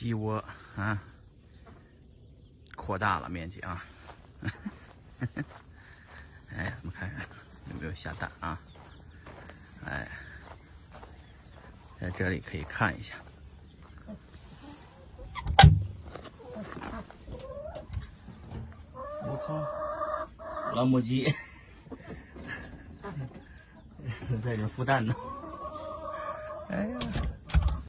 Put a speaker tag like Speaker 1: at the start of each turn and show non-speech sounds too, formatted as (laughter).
Speaker 1: 鸡窝啊，扩大了面积啊。(laughs) 哎，我们看看有没有下蛋啊？哎，在这里可以看一下。我靠，老母鸡 (laughs) 在这孵蛋呢。(laughs) 哎呀！